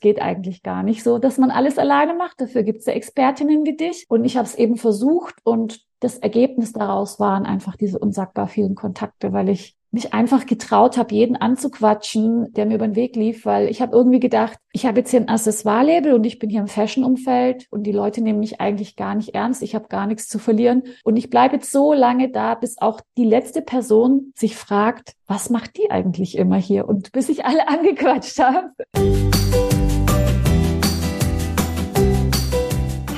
geht eigentlich gar nicht so, dass man alles alleine macht. Dafür gibt es ja Expertinnen wie dich. Und ich habe es eben versucht und das Ergebnis daraus waren einfach diese unsagbar vielen Kontakte, weil ich mich einfach getraut habe, jeden anzuquatschen, der mir über den Weg lief, weil ich habe irgendwie gedacht, ich habe jetzt hier ein Accessoire-Label und ich bin hier im Fashion-Umfeld und die Leute nehmen mich eigentlich gar nicht ernst. Ich habe gar nichts zu verlieren und ich bleibe jetzt so lange da, bis auch die letzte Person sich fragt, was macht die eigentlich immer hier? Und bis ich alle angequatscht habe.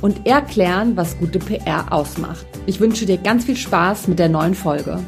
und erklären, was gute PR ausmacht. Ich wünsche dir ganz viel Spaß mit der neuen Folge.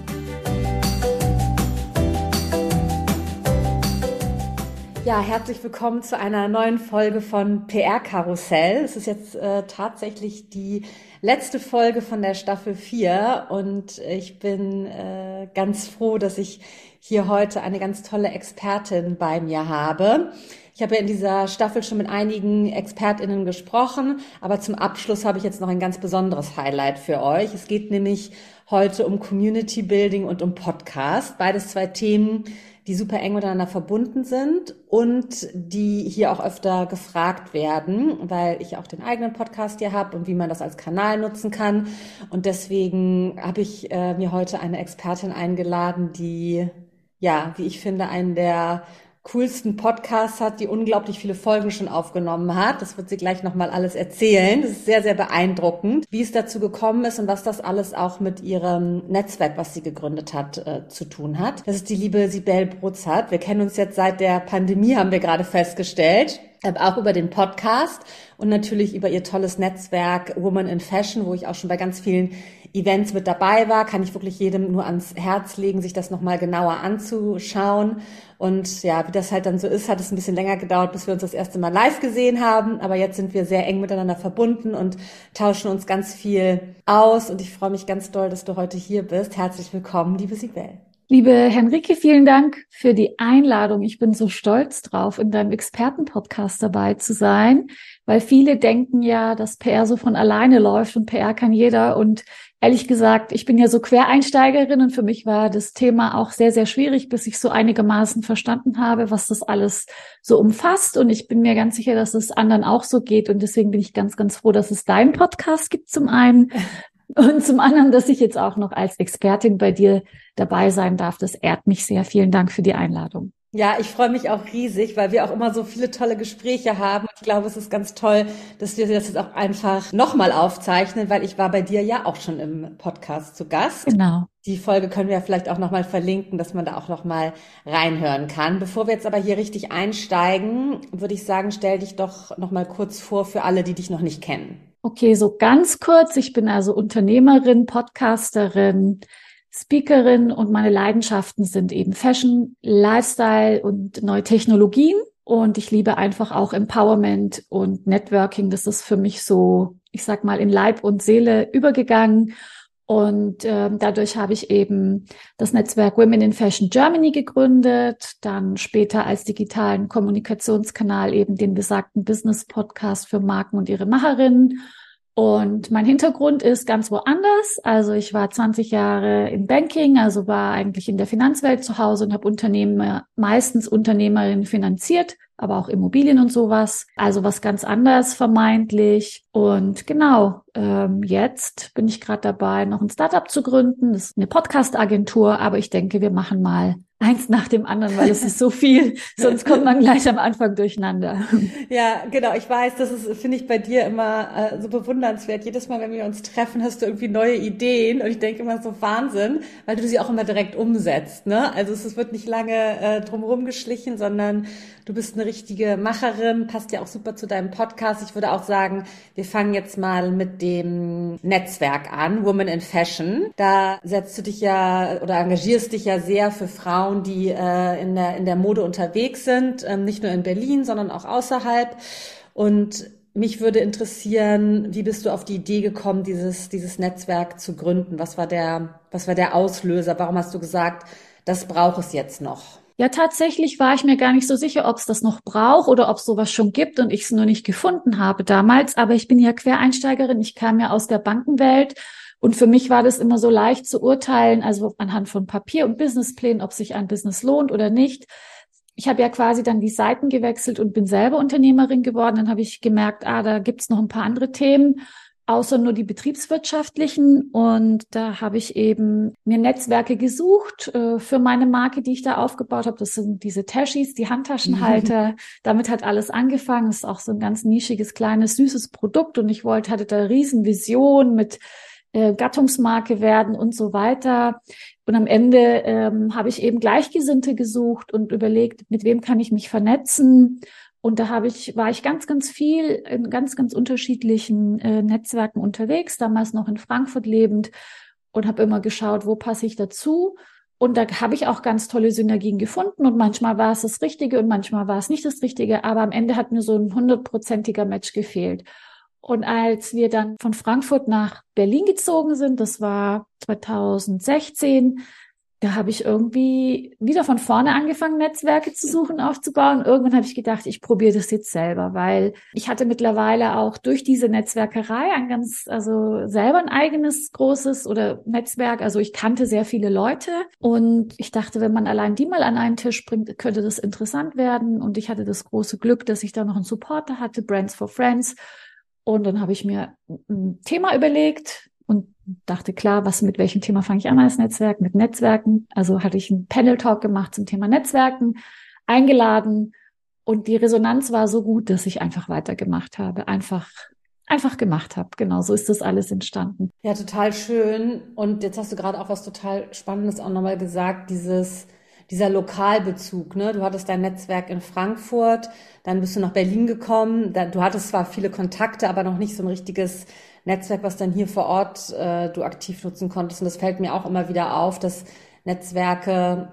Ja, herzlich willkommen zu einer neuen Folge von PR Karussell. Es ist jetzt äh, tatsächlich die letzte Folge von der Staffel 4 und ich bin äh, ganz froh, dass ich hier heute eine ganz tolle Expertin bei mir habe. Ich habe ja in dieser Staffel schon mit einigen ExpertInnen gesprochen, aber zum Abschluss habe ich jetzt noch ein ganz besonderes Highlight für euch. Es geht nämlich heute um Community Building und um Podcast. Beides zwei Themen, die super eng miteinander verbunden sind und die hier auch öfter gefragt werden, weil ich auch den eigenen Podcast hier habe und wie man das als Kanal nutzen kann. Und deswegen habe ich äh, mir heute eine Expertin eingeladen, die, ja, wie ich finde, einen der coolsten Podcast hat, die unglaublich viele Folgen schon aufgenommen hat. Das wird sie gleich nochmal alles erzählen. Das ist sehr, sehr beeindruckend, wie es dazu gekommen ist und was das alles auch mit ihrem Netzwerk, was sie gegründet hat, äh, zu tun hat. Das ist die liebe Sibel Brutzert. Wir kennen uns jetzt seit der Pandemie, haben wir gerade festgestellt. Äh, auch über den Podcast und natürlich über ihr tolles Netzwerk Woman in Fashion, wo ich auch schon bei ganz vielen Events mit dabei war, kann ich wirklich jedem nur ans Herz legen, sich das nochmal genauer anzuschauen. Und ja, wie das halt dann so ist, hat es ein bisschen länger gedauert, bis wir uns das erste Mal live gesehen haben. Aber jetzt sind wir sehr eng miteinander verbunden und tauschen uns ganz viel aus. Und ich freue mich ganz doll, dass du heute hier bist. Herzlich willkommen, liebe Sibel. Liebe Henrike, vielen Dank für die Einladung. Ich bin so stolz drauf, in deinem Expertenpodcast dabei zu sein, weil viele denken ja, dass PR so von alleine läuft und PR kann jeder. Und ehrlich gesagt, ich bin ja so Quereinsteigerin und für mich war das Thema auch sehr, sehr schwierig, bis ich so einigermaßen verstanden habe, was das alles so umfasst. Und ich bin mir ganz sicher, dass es anderen auch so geht. Und deswegen bin ich ganz, ganz froh, dass es deinen Podcast gibt zum einen. Und zum anderen, dass ich jetzt auch noch als Expertin bei dir dabei sein darf. Das ehrt mich sehr. Vielen Dank für die Einladung. Ja, ich freue mich auch riesig, weil wir auch immer so viele tolle Gespräche haben. Ich glaube, es ist ganz toll, dass wir das jetzt auch einfach nochmal aufzeichnen, weil ich war bei dir ja auch schon im Podcast zu Gast. Genau. Die Folge können wir vielleicht auch nochmal verlinken, dass man da auch nochmal reinhören kann. Bevor wir jetzt aber hier richtig einsteigen, würde ich sagen, stell dich doch nochmal kurz vor für alle, die dich noch nicht kennen. Okay, so ganz kurz. Ich bin also Unternehmerin, Podcasterin, Speakerin und meine Leidenschaften sind eben Fashion, Lifestyle und neue Technologien. Und ich liebe einfach auch Empowerment und Networking. Das ist für mich so, ich sag mal, in Leib und Seele übergegangen. Und äh, dadurch habe ich eben das Netzwerk Women in Fashion Germany gegründet, dann später als digitalen Kommunikationskanal eben den besagten Business Podcast für Marken und ihre Macherinnen und mein Hintergrund ist ganz woanders. Also ich war 20 Jahre im Banking, also war eigentlich in der Finanzwelt zu Hause und habe Unternehmen, meistens Unternehmerinnen finanziert, aber auch Immobilien und sowas. Also was ganz anders vermeintlich. Und genau, ähm, jetzt bin ich gerade dabei, noch ein Startup zu gründen. Das ist eine Podcast-Agentur, aber ich denke, wir machen mal eins nach dem anderen, weil es ist so viel, sonst kommt man gleich am Anfang durcheinander. Ja, genau. Ich weiß, das ist, finde ich bei dir immer äh, so bewundernswert. Jedes Mal, wenn wir uns treffen, hast du irgendwie neue Ideen und ich denke immer so Wahnsinn, weil du sie auch immer direkt umsetzt. Ne? Also es, es wird nicht lange äh, drumherum geschlichen, sondern du bist eine richtige Macherin, passt ja auch super zu deinem Podcast. Ich würde auch sagen, wir fangen jetzt mal mit dem Netzwerk an, Woman in Fashion. Da setzt du dich ja oder engagierst dich ja sehr für Frauen, die äh, in, der, in der Mode unterwegs sind, ähm, nicht nur in Berlin, sondern auch außerhalb. Und mich würde interessieren, wie bist du auf die Idee gekommen, dieses, dieses Netzwerk zu gründen? Was war der, was war der Auslöser? Warum hast du gesagt, das braucht es jetzt noch? Ja, tatsächlich war ich mir gar nicht so sicher, ob es das noch braucht oder ob es sowas schon gibt und ich es nur nicht gefunden habe damals. Aber ich bin ja Quereinsteigerin. Ich kam ja aus der Bankenwelt und für mich war das immer so leicht zu urteilen, also anhand von Papier und Businessplänen, ob sich ein Business lohnt oder nicht ich habe ja quasi dann die Seiten gewechselt und bin selber Unternehmerin geworden. Dann habe ich gemerkt, ah, da gibt's noch ein paar andere Themen, außer nur die betriebswirtschaftlichen. Und da habe ich eben mir Netzwerke gesucht äh, für meine Marke, die ich da aufgebaut habe. Das sind diese Tashis, die Handtaschenhalter. Damit hat alles angefangen. Das ist auch so ein ganz nischiges, kleines, süßes Produkt. Und ich wollte, hatte da Riesenvision mit äh, Gattungsmarke werden und so weiter. Und am Ende ähm, habe ich eben Gleichgesinnte gesucht und überlegt, mit wem kann ich mich vernetzen. Und da habe ich, war ich ganz, ganz viel in ganz, ganz unterschiedlichen äh, Netzwerken unterwegs, damals noch in Frankfurt lebend und habe immer geschaut, wo passe ich dazu. Und da habe ich auch ganz tolle Synergien gefunden und manchmal war es das Richtige und manchmal war es nicht das Richtige, aber am Ende hat mir so ein hundertprozentiger Match gefehlt. Und als wir dann von Frankfurt nach Berlin gezogen sind, das war 2016, da habe ich irgendwie wieder von vorne angefangen, Netzwerke zu suchen, aufzubauen. Irgendwann habe ich gedacht, ich probiere das jetzt selber, weil ich hatte mittlerweile auch durch diese Netzwerkerei ein ganz, also selber ein eigenes großes oder Netzwerk. Also ich kannte sehr viele Leute und ich dachte, wenn man allein die mal an einen Tisch bringt, könnte das interessant werden. Und ich hatte das große Glück, dass ich da noch einen Supporter hatte, Brands for Friends und dann habe ich mir ein Thema überlegt dachte, klar, was mit welchem Thema fange ich an als Netzwerk? Mit Netzwerken. Also hatte ich einen Panel-Talk gemacht zum Thema Netzwerken, eingeladen und die Resonanz war so gut, dass ich einfach weitergemacht habe. Einfach einfach gemacht habe. Genau, so ist das alles entstanden. Ja, total schön. Und jetzt hast du gerade auch was total Spannendes auch nochmal gesagt, dieses dieser Lokalbezug, ne? Du hattest dein Netzwerk in Frankfurt, dann bist du nach Berlin gekommen. Da, du hattest zwar viele Kontakte, aber noch nicht so ein richtiges Netzwerk, was dann hier vor Ort äh, du aktiv nutzen konntest. Und das fällt mir auch immer wieder auf, dass Netzwerke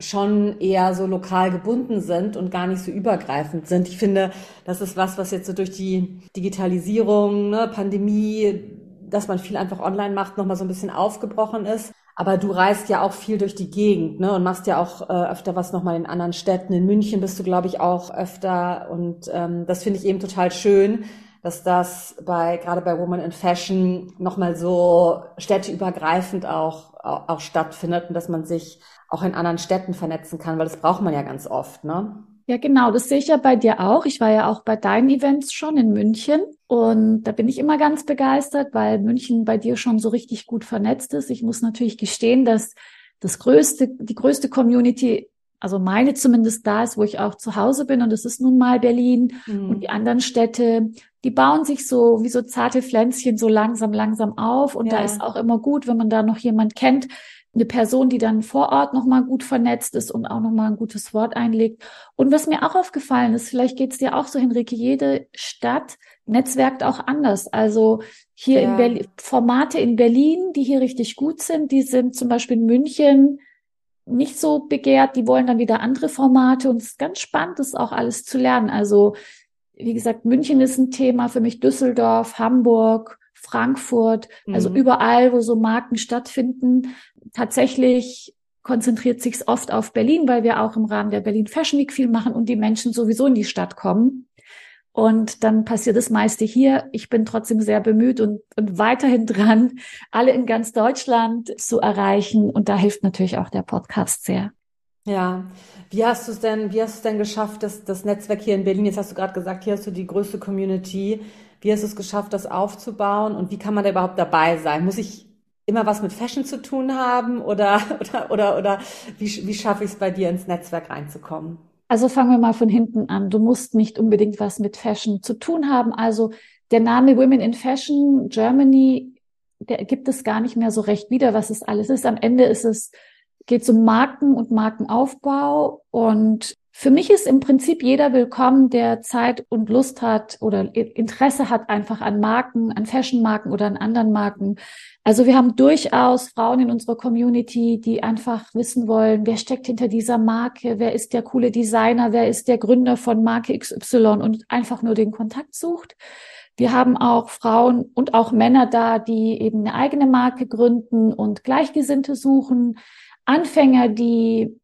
schon eher so lokal gebunden sind und gar nicht so übergreifend sind. Ich finde, das ist was, was jetzt so durch die Digitalisierung, ne, Pandemie, dass man viel einfach online macht, nochmal so ein bisschen aufgebrochen ist. Aber du reist ja auch viel durch die Gegend, ne? Und machst ja auch äh, öfter was nochmal in anderen Städten. In München bist du, glaube ich, auch öfter. Und ähm, das finde ich eben total schön, dass das bei gerade bei Woman in Fashion nochmal so städteübergreifend auch, auch, auch stattfindet und dass man sich auch in anderen Städten vernetzen kann, weil das braucht man ja ganz oft, ne? Ja, genau, das sehe ich ja bei dir auch. Ich war ja auch bei deinen Events schon in München und da bin ich immer ganz begeistert, weil München bei dir schon so richtig gut vernetzt ist. Ich muss natürlich gestehen, dass das größte, die größte Community, also meine zumindest da ist, wo ich auch zu Hause bin und das ist nun mal Berlin mhm. und die anderen Städte, die bauen sich so wie so zarte Pflänzchen so langsam, langsam auf und ja. da ist auch immer gut, wenn man da noch jemand kennt, eine Person, die dann vor Ort nochmal gut vernetzt ist und auch nochmal ein gutes Wort einlegt. Und was mir auch aufgefallen ist, vielleicht geht es dir auch so, Henrike, jede Stadt netzwerkt auch anders. Also hier ja. in Berlin, Formate in Berlin, die hier richtig gut sind, die sind zum Beispiel in München nicht so begehrt, die wollen dann wieder andere Formate und es ist ganz spannend, das auch alles zu lernen. Also, wie gesagt, München ist ein Thema für mich, Düsseldorf, Hamburg, Frankfurt, also mhm. überall, wo so Marken stattfinden. Tatsächlich konzentriert sich oft auf Berlin, weil wir auch im Rahmen der Berlin Fashion Week viel machen und die Menschen sowieso in die Stadt kommen. Und dann passiert das meiste hier. Ich bin trotzdem sehr bemüht und, und weiterhin dran, alle in ganz Deutschland zu erreichen. Und da hilft natürlich auch der Podcast sehr. Ja, wie hast du es denn, wie hast du es denn geschafft, dass das Netzwerk hier in Berlin, jetzt hast du gerade gesagt, hier hast du die größte Community. Wie hast du es geschafft, das aufzubauen und wie kann man da überhaupt dabei sein? Muss ich immer was mit Fashion zu tun haben oder, oder, oder, oder wie, wie schaffe ich es bei dir ins Netzwerk reinzukommen? Also fangen wir mal von hinten an. Du musst nicht unbedingt was mit Fashion zu tun haben. Also der Name Women in Fashion Germany, der gibt es gar nicht mehr so recht wieder, was es alles ist. Am Ende ist es, geht es um Marken und Markenaufbau und für mich ist im Prinzip jeder willkommen, der Zeit und Lust hat oder Interesse hat einfach an Marken, an Fashion-Marken oder an anderen Marken. Also wir haben durchaus Frauen in unserer Community, die einfach wissen wollen, wer steckt hinter dieser Marke, wer ist der coole Designer, wer ist der Gründer von Marke XY und einfach nur den Kontakt sucht. Wir haben auch Frauen und auch Männer da, die eben eine eigene Marke gründen und Gleichgesinnte suchen. Anfänger, die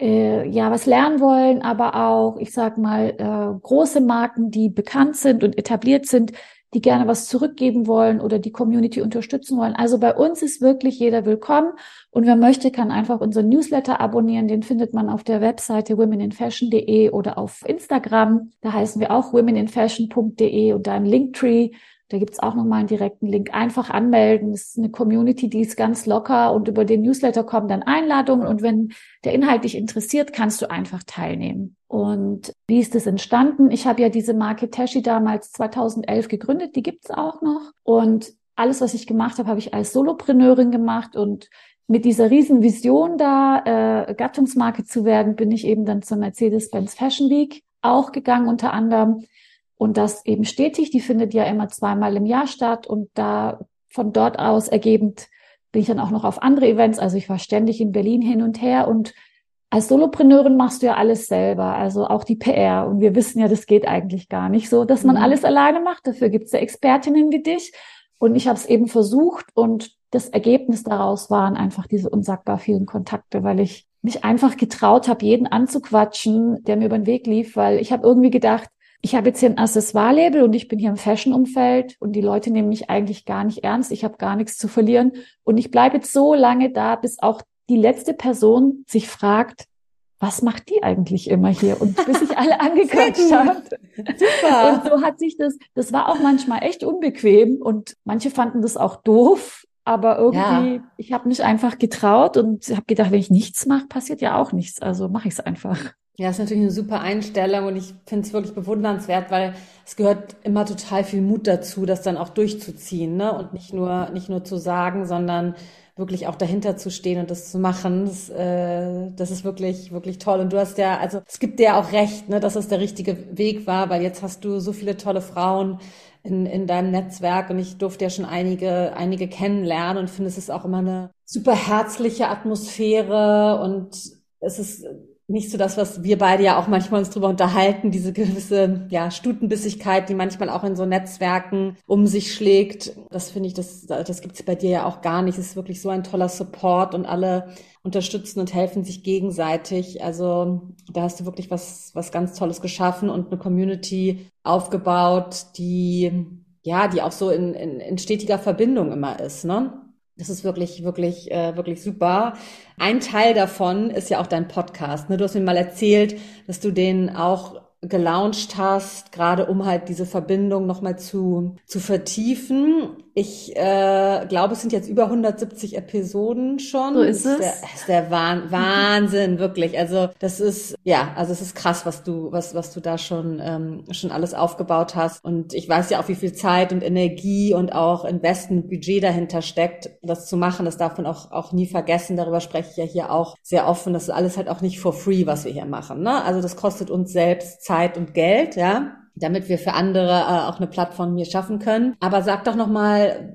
äh, ja was lernen wollen, aber auch, ich sag mal, äh, große Marken, die bekannt sind und etabliert sind, die gerne was zurückgeben wollen oder die Community unterstützen wollen. Also bei uns ist wirklich jeder willkommen und wer möchte, kann einfach unseren Newsletter abonnieren. Den findet man auf der Webseite womeninfashion.de oder auf Instagram. Da heißen wir auch womeninfashion.de und da im Linktree da gibt's auch nochmal einen direkten Link. Einfach anmelden. Es ist eine Community, die ist ganz locker und über den Newsletter kommen dann Einladungen. Und wenn der Inhalt dich interessiert, kannst du einfach teilnehmen. Und wie ist das entstanden? Ich habe ja diese Marke Tashi damals 2011 gegründet. Die gibt's auch noch. Und alles, was ich gemacht habe, habe ich als Solopreneurin gemacht und mit dieser riesen Vision da, äh, Gattungsmarke zu werden, bin ich eben dann zur Mercedes-Benz Fashion Week auch gegangen, unter anderem und das eben stetig, die findet ja immer zweimal im Jahr statt und da von dort aus ergebend bin ich dann auch noch auf andere Events. Also ich war ständig in Berlin hin und her und als Solopreneurin machst du ja alles selber, also auch die PR. Und wir wissen ja, das geht eigentlich gar nicht so, dass man mhm. alles alleine macht. Dafür gibt es ja Expertinnen wie dich. Und ich habe es eben versucht und das Ergebnis daraus waren einfach diese unsagbar vielen Kontakte, weil ich mich einfach getraut habe, jeden anzuquatschen, der mir über den Weg lief, weil ich habe irgendwie gedacht, ich habe jetzt hier ein Accessoire-Label und ich bin hier im Fashion-Umfeld und die Leute nehmen mich eigentlich gar nicht ernst. Ich habe gar nichts zu verlieren und ich bleibe jetzt so lange da, bis auch die letzte Person sich fragt, was macht die eigentlich immer hier? Und bis ich alle angequatscht habe. Und so hat sich das, das war auch manchmal echt unbequem und manche fanden das auch doof, aber irgendwie, ja. ich habe mich einfach getraut und habe gedacht, wenn ich nichts mache, passiert ja auch nichts. Also mache ich es einfach. Ja, ist natürlich eine super Einstellung und ich finde es wirklich bewundernswert, weil es gehört immer total viel Mut dazu, das dann auch durchzuziehen, ne? Und nicht nur, nicht nur zu sagen, sondern wirklich auch dahinter zu stehen und das zu machen. Das, äh, das ist wirklich, wirklich toll. Und du hast ja, also es gibt dir auch recht, ne, dass es der richtige Weg war, weil jetzt hast du so viele tolle Frauen in, in deinem Netzwerk und ich durfte ja schon einige, einige kennenlernen und finde, es ist auch immer eine super herzliche Atmosphäre und es ist nicht so das, was wir beide ja auch manchmal uns drüber unterhalten, diese gewisse ja, Stutenbissigkeit, die manchmal auch in so Netzwerken um sich schlägt. Das finde ich, das, das gibt's bei dir ja auch gar nicht. Es ist wirklich so ein toller Support und alle unterstützen und helfen sich gegenseitig. Also da hast du wirklich was, was ganz Tolles geschaffen und eine Community aufgebaut, die ja, die auch so in, in, in stetiger Verbindung immer ist, ne? Das ist wirklich, wirklich, äh, wirklich super. Ein Teil davon ist ja auch dein Podcast. Ne? Du hast mir mal erzählt, dass du den auch gelauncht hast, gerade um halt diese Verbindung nochmal zu, zu vertiefen. Ich äh, glaube, es sind jetzt über 170 Episoden schon. So ist es. Das ist der, ist der Wahn, Wahnsinn, wirklich. Also das ist, ja, also es ist krass, was du, was, was du da schon, ähm, schon alles aufgebaut hast. Und ich weiß ja auch, wie viel Zeit und Energie und auch Investment, Budget dahinter steckt, das zu machen. Das darf man auch, auch nie vergessen. Darüber spreche ich ja hier auch sehr offen. Das ist alles halt auch nicht for free, was wir hier machen. Ne? Also das kostet uns selbst Zeit und Geld, ja, damit wir für andere äh, auch eine Plattform hier schaffen können. Aber sag doch noch mal,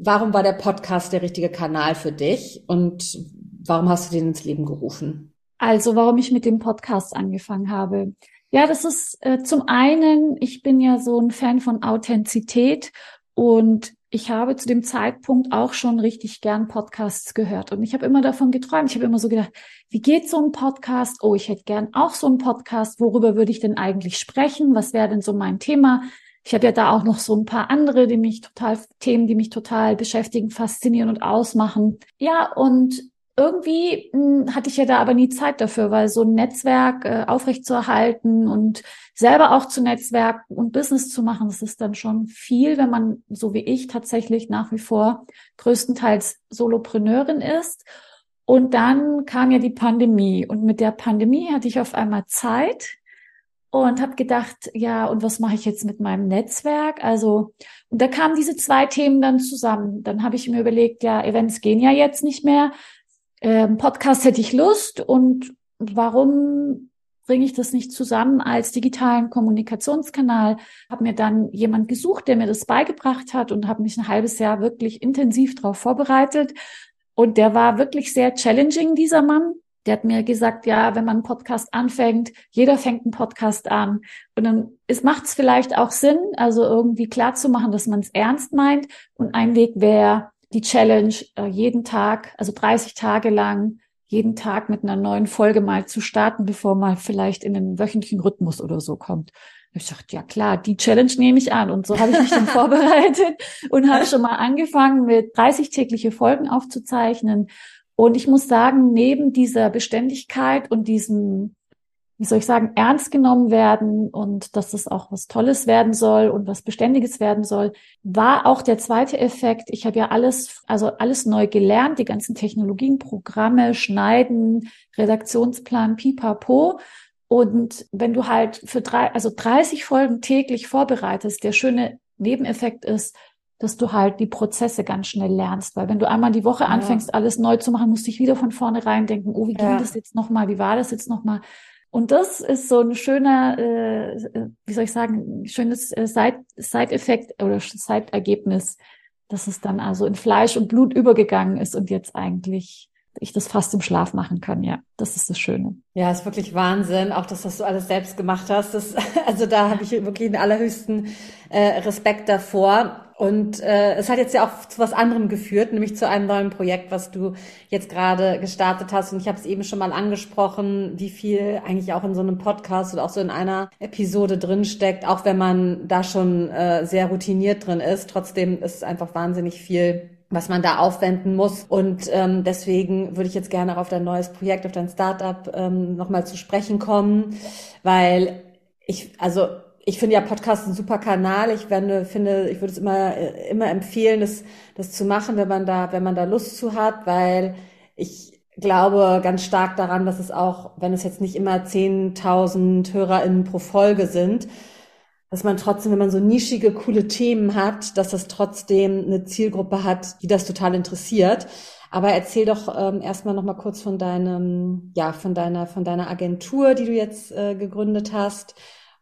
warum war der Podcast der richtige Kanal für dich und warum hast du den ins Leben gerufen? Also, warum ich mit dem Podcast angefangen habe. Ja, das ist äh, zum einen, ich bin ja so ein Fan von Authentizität und ich habe zu dem Zeitpunkt auch schon richtig gern Podcasts gehört und ich habe immer davon geträumt. Ich habe immer so gedacht, wie geht so ein Podcast? Oh, ich hätte gern auch so einen Podcast. Worüber würde ich denn eigentlich sprechen? Was wäre denn so mein Thema? Ich habe ja da auch noch so ein paar andere, die mich total Themen, die mich total beschäftigen, faszinieren und ausmachen. Ja, und irgendwie mh, hm, hatte ich ja da aber nie Zeit dafür, weil so ein Netzwerk äh, aufrechtzuerhalten und selber auch zu Netzwerken und Business zu machen, das ist dann schon viel, wenn man, so wie ich, tatsächlich nach wie vor größtenteils Solopreneurin ist. Und dann kam ja die Pandemie und mit der Pandemie hatte ich auf einmal Zeit und habe gedacht, ja, und was mache ich jetzt mit meinem Netzwerk? Also, und da kamen diese zwei Themen dann zusammen. Dann habe ich mir überlegt, ja, Events gehen ja jetzt nicht mehr ähm, Podcast hätte ich Lust und warum bringe ich das nicht zusammen als digitalen Kommunikationskanal? Habe mir dann jemand gesucht, der mir das beigebracht hat und habe mich ein halbes Jahr wirklich intensiv darauf vorbereitet. Und der war wirklich sehr challenging, dieser Mann. Der hat mir gesagt, ja, wenn man einen Podcast anfängt, jeder fängt einen Podcast an. Und dann macht es vielleicht auch Sinn, also irgendwie klar zu machen, dass man es ernst meint. Und ein Weg wäre die Challenge, äh, jeden Tag, also 30 Tage lang, jeden Tag mit einer neuen Folge mal zu starten, bevor man vielleicht in einen wöchentlichen Rhythmus oder so kommt. Ich dachte, ja klar, die Challenge nehme ich an. Und so habe ich mich dann vorbereitet und habe schon mal angefangen, mit 30 tägliche Folgen aufzuzeichnen und ich muss sagen, neben dieser Beständigkeit und diesem, wie soll ich sagen, ernst genommen werden und dass es auch was Tolles werden soll und was Beständiges werden soll, war auch der zweite Effekt. Ich habe ja alles, also alles neu gelernt, die ganzen Technologien, Programme, Schneiden, Redaktionsplan, pipapo. Und wenn du halt für drei, also 30 Folgen täglich vorbereitest, der schöne Nebeneffekt ist, dass du halt die Prozesse ganz schnell lernst. Weil wenn du einmal die Woche anfängst, alles neu zu machen, musst du dich wieder von vorne rein denken, oh, wie ging ja. das jetzt nochmal, wie war das jetzt nochmal? Und das ist so ein schöner, äh, wie soll ich sagen, schönes äh, Side-Effekt oder Side-Ergebnis, dass es dann also in Fleisch und Blut übergegangen ist und jetzt eigentlich ich das fast im Schlaf machen kann. Ja, das ist das Schöne. Ja, ist wirklich Wahnsinn, auch dass, dass du alles selbst gemacht hast. Das, also da habe ich wirklich den allerhöchsten äh, Respekt davor. Und äh, es hat jetzt ja auch zu was anderem geführt, nämlich zu einem neuen Projekt, was du jetzt gerade gestartet hast. Und ich habe es eben schon mal angesprochen, wie viel eigentlich auch in so einem Podcast oder auch so in einer Episode drinsteckt, auch wenn man da schon äh, sehr routiniert drin ist. Trotzdem ist es einfach wahnsinnig viel was man da aufwenden muss. Und ähm, deswegen würde ich jetzt gerne auf dein neues Projekt, auf dein Startup ähm, nochmal zu sprechen kommen, weil ich, also ich finde ja Podcast ein super Kanal. Ich wende, finde, ich würde es immer, äh, immer empfehlen, das, das zu machen, wenn man da, wenn man da Lust zu hat, weil ich glaube ganz stark daran, dass es auch, wenn es jetzt nicht immer 10.000 HörerInnen pro Folge sind, dass man trotzdem, wenn man so nischige, coole Themen hat, dass das trotzdem eine Zielgruppe hat, die das total interessiert. Aber erzähl doch ähm, erstmal noch mal kurz von deinem, ja, von deiner, von deiner Agentur, die du jetzt äh, gegründet hast.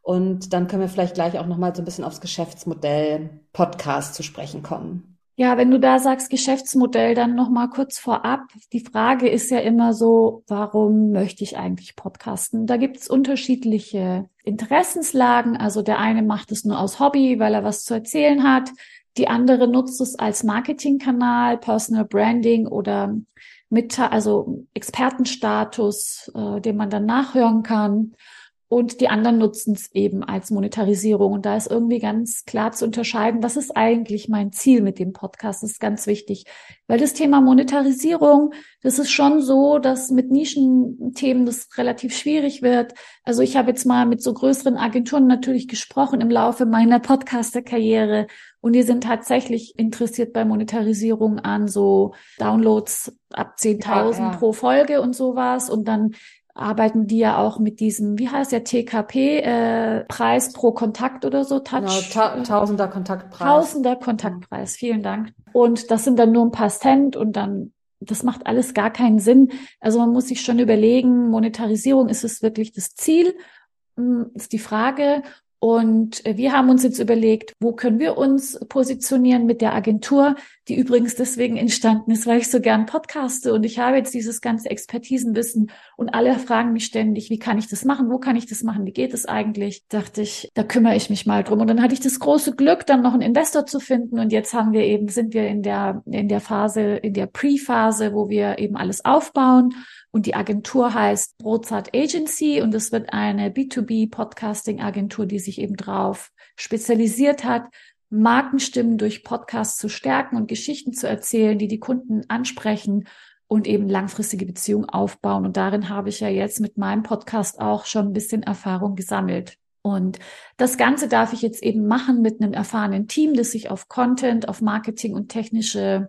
Und dann können wir vielleicht gleich auch noch mal so ein bisschen aufs Geschäftsmodell Podcast zu sprechen kommen. Ja, wenn du da sagst Geschäftsmodell, dann noch mal kurz vorab. Die Frage ist ja immer so, warum möchte ich eigentlich podcasten? Da gibt's unterschiedliche Interessenslagen. Also der eine macht es nur aus Hobby, weil er was zu erzählen hat. Die andere nutzt es als Marketingkanal, Personal Branding oder mit, also Expertenstatus, äh, den man dann nachhören kann. Und die anderen nutzen es eben als Monetarisierung. Und da ist irgendwie ganz klar zu unterscheiden, was ist eigentlich mein Ziel mit dem Podcast? Das ist ganz wichtig. Weil das Thema Monetarisierung, das ist schon so, dass mit Nischenthemen das relativ schwierig wird. Also ich habe jetzt mal mit so größeren Agenturen natürlich gesprochen im Laufe meiner Podcaster-Karriere. Und die sind tatsächlich interessiert bei Monetarisierung an so Downloads ab 10.000 ja, ja. pro Folge und sowas. Und dann arbeiten die ja auch mit diesem, wie heißt der TKP, äh, Preis pro Kontakt oder so, Touch. Genau, ta Tausender Kontaktpreis. Tausender Kontaktpreis, vielen Dank. Und das sind dann nur ein paar Cent und dann, das macht alles gar keinen Sinn. Also man muss sich schon überlegen, Monetarisierung, ist es wirklich das Ziel? Hm, ist die Frage. Und äh, wir haben uns jetzt überlegt, wo können wir uns positionieren mit der Agentur, die übrigens deswegen entstanden ist, weil ich so gern podcaste und ich habe jetzt dieses ganze Expertisenwissen und alle fragen mich ständig, wie kann ich das machen? Wo kann ich das machen? Wie geht es eigentlich? Dachte ich, da kümmere ich mich mal drum. Und dann hatte ich das große Glück, dann noch einen Investor zu finden und jetzt haben wir eben, sind wir in der, in der Phase, in der Pre-Phase, wo wir eben alles aufbauen und die Agentur heißt Brotzart Agency und es wird eine B2B Podcasting Agentur, die sich eben drauf spezialisiert hat, Markenstimmen durch Podcasts zu stärken und Geschichten zu erzählen, die die Kunden ansprechen und eben langfristige Beziehungen aufbauen. Und darin habe ich ja jetzt mit meinem Podcast auch schon ein bisschen Erfahrung gesammelt. Und das Ganze darf ich jetzt eben machen mit einem erfahrenen Team, das sich auf Content, auf Marketing und technische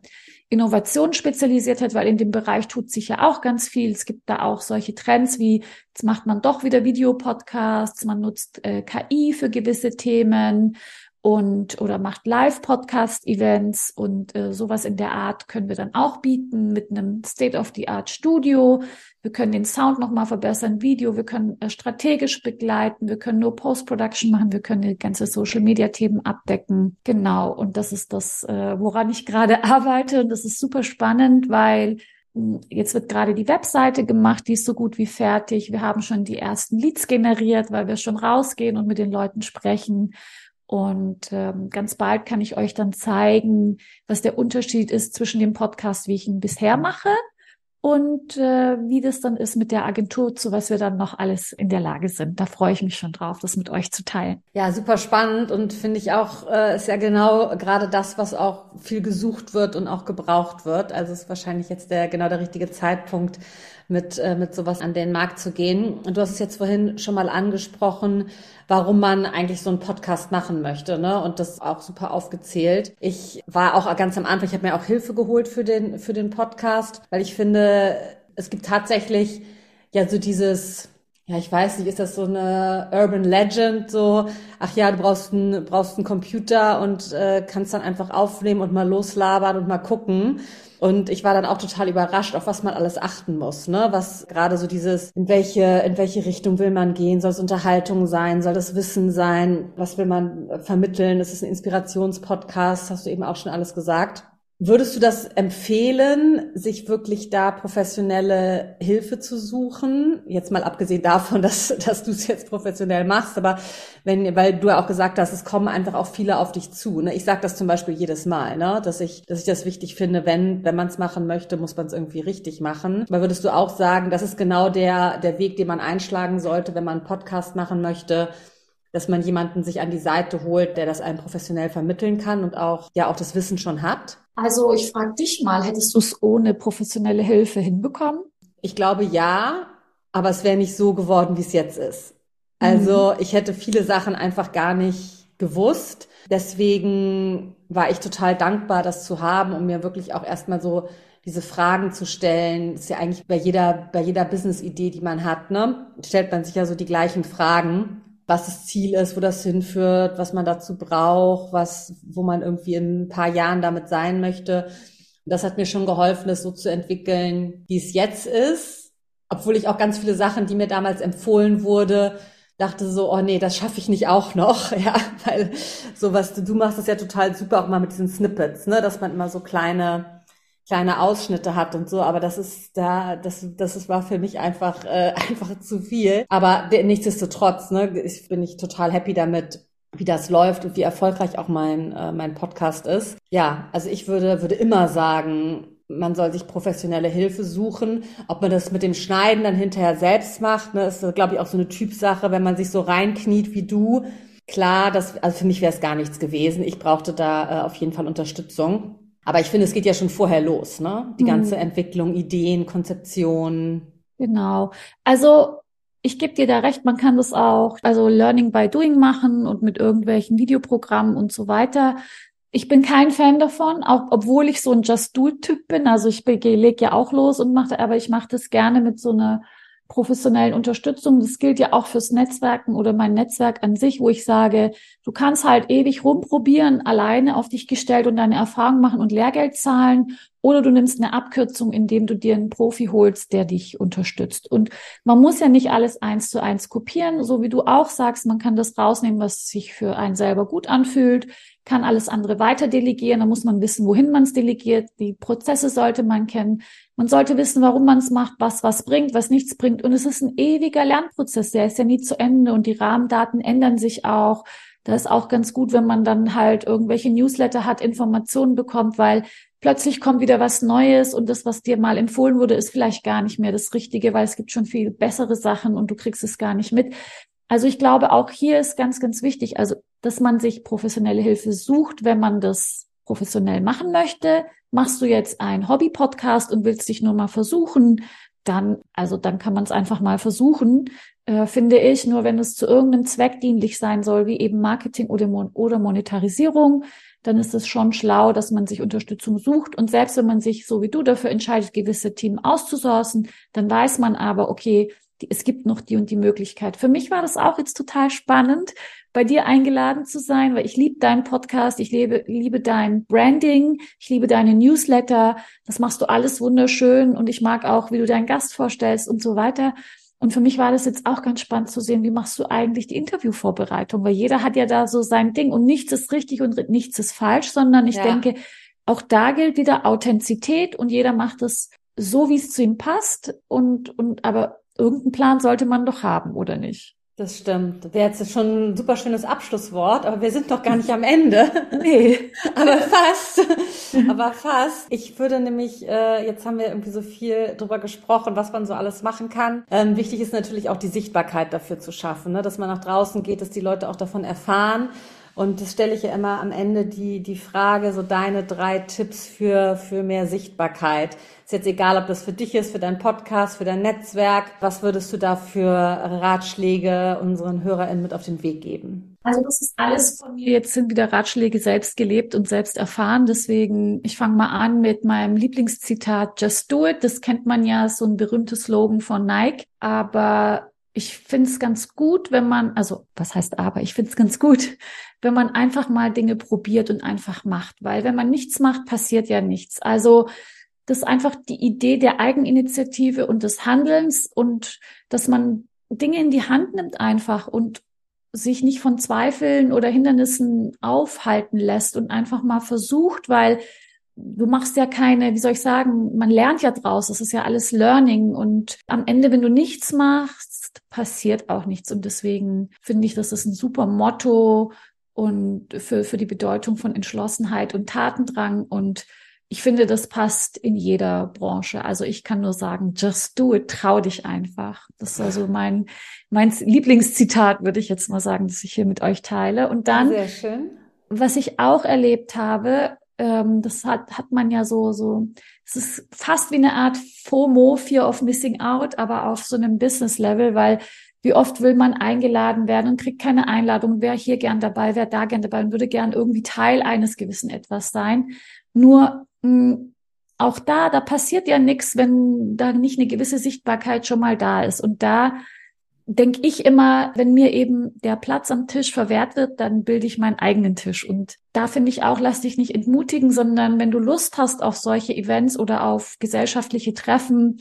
Innovation spezialisiert hat, weil in dem Bereich tut sich ja auch ganz viel. Es gibt da auch solche Trends wie, jetzt macht man doch wieder Videopodcasts, man nutzt äh, KI für gewisse Themen und oder macht Live-Podcast-Events und äh, sowas in der Art können wir dann auch bieten mit einem State-of-the-Art-Studio. Wir können den Sound nochmal verbessern, Video, wir können äh, strategisch begleiten, wir können nur Post-Production machen, wir können die ganze Social-Media-Themen abdecken. Genau, und das ist das, äh, woran ich gerade arbeite. Und das ist super spannend, weil hm, Jetzt wird gerade die Webseite gemacht, die ist so gut wie fertig. Wir haben schon die ersten Leads generiert, weil wir schon rausgehen und mit den Leuten sprechen. Und ähm, ganz bald kann ich euch dann zeigen, was der Unterschied ist zwischen dem Podcast, wie ich ihn bisher mache, und äh, wie das dann ist mit der Agentur, zu was wir dann noch alles in der Lage sind. Da freue ich mich schon drauf, das mit euch zu teilen. Ja, super spannend und finde ich auch, äh, ist ja genau gerade das, was auch viel gesucht wird und auch gebraucht wird. Also ist wahrscheinlich jetzt der genau der richtige Zeitpunkt, mit, äh, mit sowas an den Markt zu gehen. Und du hast es jetzt vorhin schon mal angesprochen, warum man eigentlich so einen Podcast machen möchte, ne? Und das auch super aufgezählt. Ich war auch ganz am Anfang, ich habe mir auch Hilfe geholt für den, für den Podcast, weil ich finde, es gibt tatsächlich ja so dieses, ja, ich weiß nicht, ist das so eine Urban Legend, so, ach ja, du brauchst einen, brauchst einen Computer und äh, kannst dann einfach aufnehmen und mal loslabern und mal gucken. Und ich war dann auch total überrascht, auf was man alles achten muss, ne? Was gerade so dieses, in welche, in welche Richtung will man gehen? Soll es Unterhaltung sein? Soll das Wissen sein? Was will man vermitteln? Das ist ein Inspirationspodcast, hast du eben auch schon alles gesagt. Würdest du das empfehlen, sich wirklich da professionelle Hilfe zu suchen? Jetzt mal abgesehen davon, dass, dass du es jetzt professionell machst, aber wenn, weil du ja auch gesagt hast, es kommen einfach auch viele auf dich zu. Ne? Ich sage das zum Beispiel jedes Mal, ne? dass ich, dass ich das wichtig finde, wenn, wenn man es machen möchte, muss man es irgendwie richtig machen. Aber würdest du auch sagen, das ist genau der, der Weg, den man einschlagen sollte, wenn man einen Podcast machen möchte? Dass man jemanden sich an die Seite holt, der das einem professionell vermitteln kann und auch, ja, auch das Wissen schon hat? Also ich frage dich mal, hättest du es ohne professionelle Hilfe hinbekommen? Ich glaube ja, aber es wäre nicht so geworden, wie es jetzt ist. Also mhm. ich hätte viele Sachen einfach gar nicht gewusst. Deswegen war ich total dankbar, das zu haben, um mir wirklich auch erstmal so diese Fragen zu stellen. Das ist ja eigentlich bei jeder, bei jeder Business-Idee, die man hat, ne, stellt man sich ja so die gleichen Fragen was das Ziel ist, wo das hinführt, was man dazu braucht, was, wo man irgendwie in ein paar Jahren damit sein möchte. Und das hat mir schon geholfen, das so zu entwickeln, wie es jetzt ist. Obwohl ich auch ganz viele Sachen, die mir damals empfohlen wurde, dachte so, oh nee, das schaffe ich nicht auch noch, ja, weil sowas, du machst das ja total super auch mal mit diesen Snippets, ne, dass man immer so kleine kleine Ausschnitte hat und so, aber das ist da, das, das ist, war für mich einfach, äh, einfach zu viel. Aber nichtsdestotrotz, ne, ich bin ich total happy damit, wie das läuft und wie erfolgreich auch mein, äh, mein Podcast ist. Ja, also ich würde, würde immer sagen, man soll sich professionelle Hilfe suchen. Ob man das mit dem Schneiden dann hinterher selbst macht, ne, ist, glaube ich, auch so eine Typsache, wenn man sich so reinkniet wie du. Klar, das, also für mich wäre es gar nichts gewesen. Ich brauchte da äh, auf jeden Fall Unterstützung. Aber ich finde, es geht ja schon vorher los, ne? Die ganze mhm. Entwicklung, Ideen, Konzeption. Genau. Also ich gebe dir da recht, man kann das auch, also Learning by Doing machen und mit irgendwelchen Videoprogrammen und so weiter. Ich bin kein Fan davon, auch obwohl ich so ein Just Do-Typ bin. Also ich lege ja auch los und mache, aber ich mache das gerne mit so einer professionellen Unterstützung. Das gilt ja auch fürs Netzwerken oder mein Netzwerk an sich, wo ich sage, du kannst halt ewig rumprobieren, alleine auf dich gestellt und deine Erfahrungen machen und Lehrgeld zahlen. Oder du nimmst eine Abkürzung, indem du dir einen Profi holst, der dich unterstützt. Und man muss ja nicht alles eins zu eins kopieren, so wie du auch sagst, man kann das rausnehmen, was sich für einen selber gut anfühlt, kann alles andere weiter delegieren. Da muss man wissen, wohin man es delegiert. Die Prozesse sollte man kennen. Man sollte wissen, warum man es macht, was was bringt, was nichts bringt. Und es ist ein ewiger Lernprozess, der ist ja nie zu Ende und die Rahmendaten ändern sich auch. Da ist auch ganz gut, wenn man dann halt irgendwelche Newsletter hat, Informationen bekommt, weil plötzlich kommt wieder was Neues und das, was dir mal empfohlen wurde, ist vielleicht gar nicht mehr das Richtige, weil es gibt schon viel bessere Sachen und du kriegst es gar nicht mit. Also ich glaube, auch hier ist ganz, ganz wichtig, also, dass man sich professionelle Hilfe sucht, wenn man das professionell machen möchte. Machst du jetzt einen Hobby-Podcast und willst dich nur mal versuchen, dann, also dann kann man es einfach mal versuchen, äh, finde ich. Nur wenn es zu irgendeinem Zweck dienlich sein soll, wie eben Marketing oder, Mon oder Monetarisierung, dann ist es schon schlau, dass man sich Unterstützung sucht. Und selbst wenn man sich, so wie du, dafür entscheidet, gewisse Themen auszusourcen, dann weiß man aber, okay, die, es gibt noch die und die Möglichkeit. Für mich war das auch jetzt total spannend, bei dir eingeladen zu sein, weil ich liebe deinen Podcast, ich liebe, liebe dein Branding, ich liebe deine Newsletter, das machst du alles wunderschön und ich mag auch, wie du deinen Gast vorstellst und so weiter. Und für mich war das jetzt auch ganz spannend zu sehen, wie machst du eigentlich die Interviewvorbereitung, weil jeder hat ja da so sein Ding und nichts ist richtig und nichts ist falsch, sondern ich ja. denke, auch da gilt wieder Authentizität und jeder macht es so, wie es zu ihm passt und, und, aber irgendeinen Plan sollte man doch haben, oder nicht? Das stimmt. Wäre jetzt schon ein super schönes Abschlusswort, aber wir sind noch gar nicht am Ende. Nee. aber fast. aber fast. Ich würde nämlich, äh, jetzt haben wir irgendwie so viel drüber gesprochen, was man so alles machen kann. Ähm, wichtig ist natürlich auch die Sichtbarkeit dafür zu schaffen, ne? dass man nach draußen geht, dass die Leute auch davon erfahren. Und das stelle ich ja immer am Ende die, die Frage, so deine drei Tipps für, für mehr Sichtbarkeit. Ist jetzt egal, ob das für dich ist, für deinen Podcast, für dein Netzwerk. Was würdest du da für Ratschläge unseren HörerInnen mit auf den Weg geben? Also das ist alles von mir. Jetzt sind wieder Ratschläge selbst gelebt und selbst erfahren. Deswegen, ich fange mal an mit meinem Lieblingszitat Just Do It. Das kennt man ja, so ein berühmtes Slogan von Nike. Aber ich finde es ganz gut, wenn man, also was heißt aber, ich finde es ganz gut, wenn man einfach mal Dinge probiert und einfach macht. Weil wenn man nichts macht, passiert ja nichts. Also das ist einfach die Idee der Eigeninitiative und des Handelns und dass man Dinge in die Hand nimmt einfach und sich nicht von Zweifeln oder Hindernissen aufhalten lässt und einfach mal versucht, weil du machst ja keine, wie soll ich sagen, man lernt ja draus, das ist ja alles Learning und am Ende, wenn du nichts machst, passiert auch nichts und deswegen finde ich, das ist ein super Motto und für, für die Bedeutung von Entschlossenheit und Tatendrang und ich finde, das passt in jeder Branche. Also ich kann nur sagen, just do it, trau dich einfach. Das ist also mein, mein Lieblingszitat, würde ich jetzt mal sagen, das ich hier mit euch teile. Und dann, was ich auch erlebt habe, ähm, das hat, hat man ja so, so, es ist fast wie eine Art FOMO, Fear of Missing Out, aber auf so einem Business-Level, weil wie oft will man eingeladen werden und kriegt keine Einladung, wer hier gern dabei, wer da gern dabei und würde gern irgendwie Teil eines gewissen etwas sein. Nur hm, auch da, da passiert ja nichts, wenn da nicht eine gewisse Sichtbarkeit schon mal da ist. Und da denke ich immer, wenn mir eben der Platz am Tisch verwehrt wird, dann bilde ich meinen eigenen Tisch. Und da finde ich auch, lass dich nicht entmutigen, sondern wenn du Lust hast auf solche Events oder auf gesellschaftliche Treffen,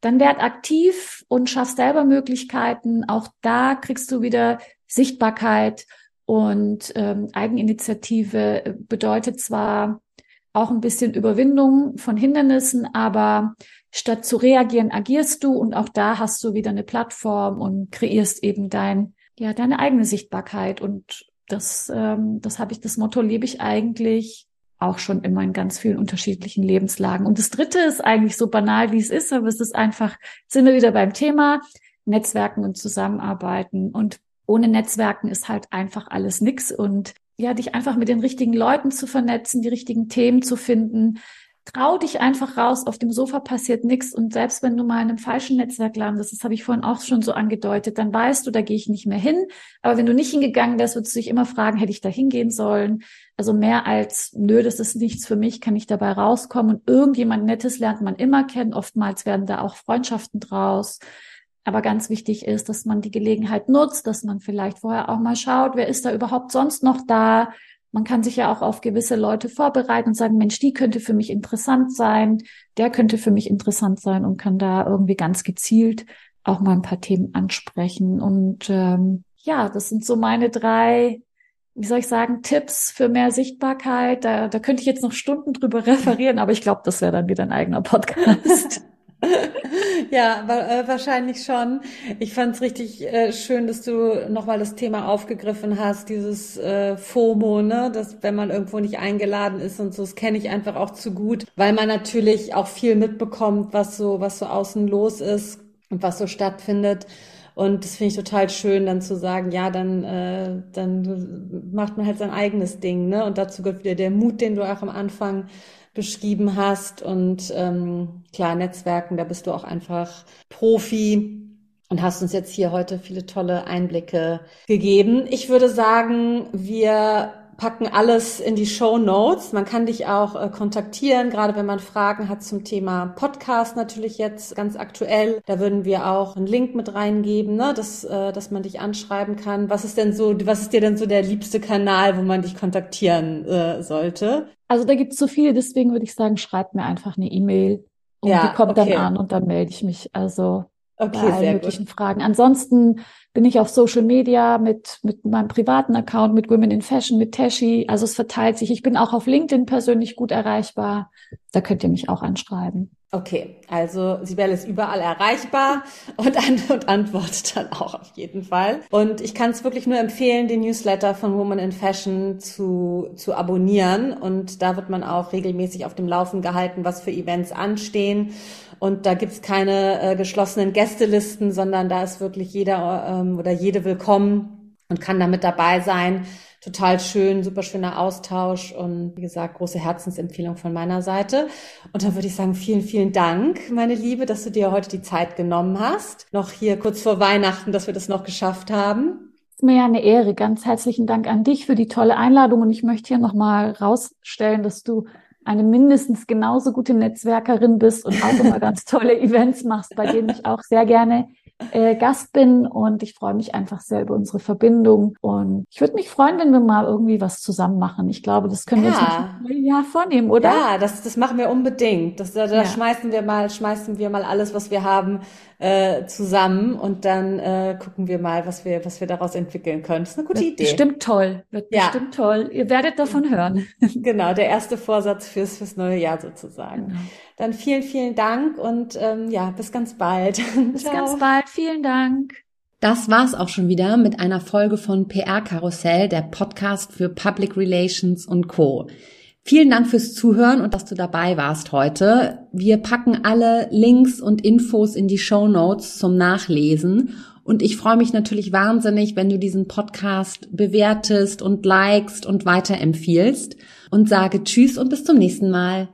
dann werd aktiv und schaff selber Möglichkeiten. Auch da kriegst du wieder Sichtbarkeit und ähm, Eigeninitiative bedeutet zwar auch ein bisschen Überwindung von Hindernissen, aber statt zu reagieren, agierst du und auch da hast du wieder eine Plattform und kreierst eben dein, ja, deine eigene Sichtbarkeit. Und das, ähm, das habe ich, das Motto lebe ich eigentlich auch schon immer in ganz vielen unterschiedlichen Lebenslagen. Und das dritte ist eigentlich so banal, wie es ist, aber es ist einfach, sind wir wieder beim Thema Netzwerken und Zusammenarbeiten. Und ohne Netzwerken ist halt einfach alles nix. Und ja, dich einfach mit den richtigen Leuten zu vernetzen, die richtigen Themen zu finden. Trau dich einfach raus, auf dem Sofa passiert nichts und selbst wenn du mal in einem falschen Netzwerk landest, das habe ich vorhin auch schon so angedeutet, dann weißt du, da gehe ich nicht mehr hin. Aber wenn du nicht hingegangen wärst, würdest du dich immer fragen, hätte ich da hingehen sollen? Also mehr als, nö, das ist nichts für mich, kann ich dabei rauskommen und irgendjemand Nettes lernt man immer kennen. Oftmals werden da auch Freundschaften draus. Aber ganz wichtig ist, dass man die Gelegenheit nutzt, dass man vielleicht vorher auch mal schaut, wer ist da überhaupt sonst noch da. Man kann sich ja auch auf gewisse Leute vorbereiten und sagen, Mensch, die könnte für mich interessant sein, der könnte für mich interessant sein und kann da irgendwie ganz gezielt auch mal ein paar Themen ansprechen. Und ähm, ja, das sind so meine drei, wie soll ich sagen, Tipps für mehr Sichtbarkeit. Da, da könnte ich jetzt noch Stunden drüber referieren, aber ich glaube, das wäre dann wieder ein eigener Podcast. ja, äh, wahrscheinlich schon. Ich fand es richtig äh, schön, dass du nochmal das Thema aufgegriffen hast, dieses äh, FOMO, ne, dass wenn man irgendwo nicht eingeladen ist und so, das kenne ich einfach auch zu gut, weil man natürlich auch viel mitbekommt, was so, was so außen los ist und was so stattfindet. Und das finde ich total schön, dann zu sagen, ja, dann, äh, dann macht man halt sein eigenes Ding, ne? Und dazu gehört wieder der Mut, den du auch am Anfang beschrieben hast. Und ähm, klar, Netzwerken, da bist du auch einfach Profi und hast uns jetzt hier heute viele tolle Einblicke gegeben. Ich würde sagen, wir packen alles in die Show Notes. Man kann dich auch äh, kontaktieren, gerade wenn man Fragen hat zum Thema Podcast natürlich jetzt ganz aktuell. Da würden wir auch einen Link mit reingeben, ne, dass, äh, dass man dich anschreiben kann. Was ist denn so, was ist dir denn so der liebste Kanal, wo man dich kontaktieren äh, sollte? Also da gibt es so viele, deswegen würde ich sagen, schreib mir einfach eine E-Mail und ja, die kommt okay. dann an und dann melde ich mich. Also okay, bei allen möglichen gut. Fragen. Ansonsten bin ich auf Social Media mit, mit meinem privaten Account, mit Women in Fashion, mit Tashi. Also es verteilt sich. Ich bin auch auf LinkedIn persönlich gut erreichbar. Da könnt ihr mich auch anschreiben. Okay, also Sibel ist überall erreichbar und, an und antwortet dann auch auf jeden Fall. Und ich kann es wirklich nur empfehlen, den Newsletter von Woman in Fashion zu, zu abonnieren. Und da wird man auch regelmäßig auf dem Laufen gehalten, was für Events anstehen. Und da gibt's keine äh, geschlossenen Gästelisten, sondern da ist wirklich jeder ähm, oder jede willkommen und kann da mit dabei sein. Total schön, super schöner Austausch und wie gesagt, große Herzensempfehlung von meiner Seite. Und dann würde ich sagen, vielen, vielen Dank, meine Liebe, dass du dir heute die Zeit genommen hast. Noch hier kurz vor Weihnachten, dass wir das noch geschafft haben. ist mir ja eine Ehre. Ganz herzlichen Dank an dich für die tolle Einladung. Und ich möchte hier nochmal rausstellen, dass du eine mindestens genauso gute Netzwerkerin bist und auch immer ganz tolle Events machst, bei denen ich auch sehr gerne äh, Gast bin und ich freue mich einfach sehr über unsere Verbindung und ich würde mich freuen, wenn wir mal irgendwie was zusammen machen. Ich glaube, das können ja. wir uns im Jahr vornehmen, oder? Ja, das, das machen wir unbedingt. Das, da, da ja. schmeißen wir mal, schmeißen wir mal alles, was wir haben, äh, zusammen und dann äh, gucken wir mal, was wir, was wir daraus entwickeln können. Das ist eine gute wird Idee. Bestimmt toll. Wird ja. bestimmt toll. Ihr werdet davon hören. Genau, der erste Vorsatz fürs, fürs neue Jahr sozusagen. Genau. Dann vielen, vielen Dank und ähm, ja, bis ganz bald. Bis ganz bald. Vielen Dank. Das war's auch schon wieder mit einer Folge von PR Karussell, der Podcast für Public Relations und Co. Vielen Dank fürs Zuhören und dass du dabei warst heute. Wir packen alle Links und Infos in die Show Notes zum Nachlesen. Und ich freue mich natürlich wahnsinnig, wenn du diesen Podcast bewertest und likest und weiterempfiehlst und sage Tschüss und bis zum nächsten Mal.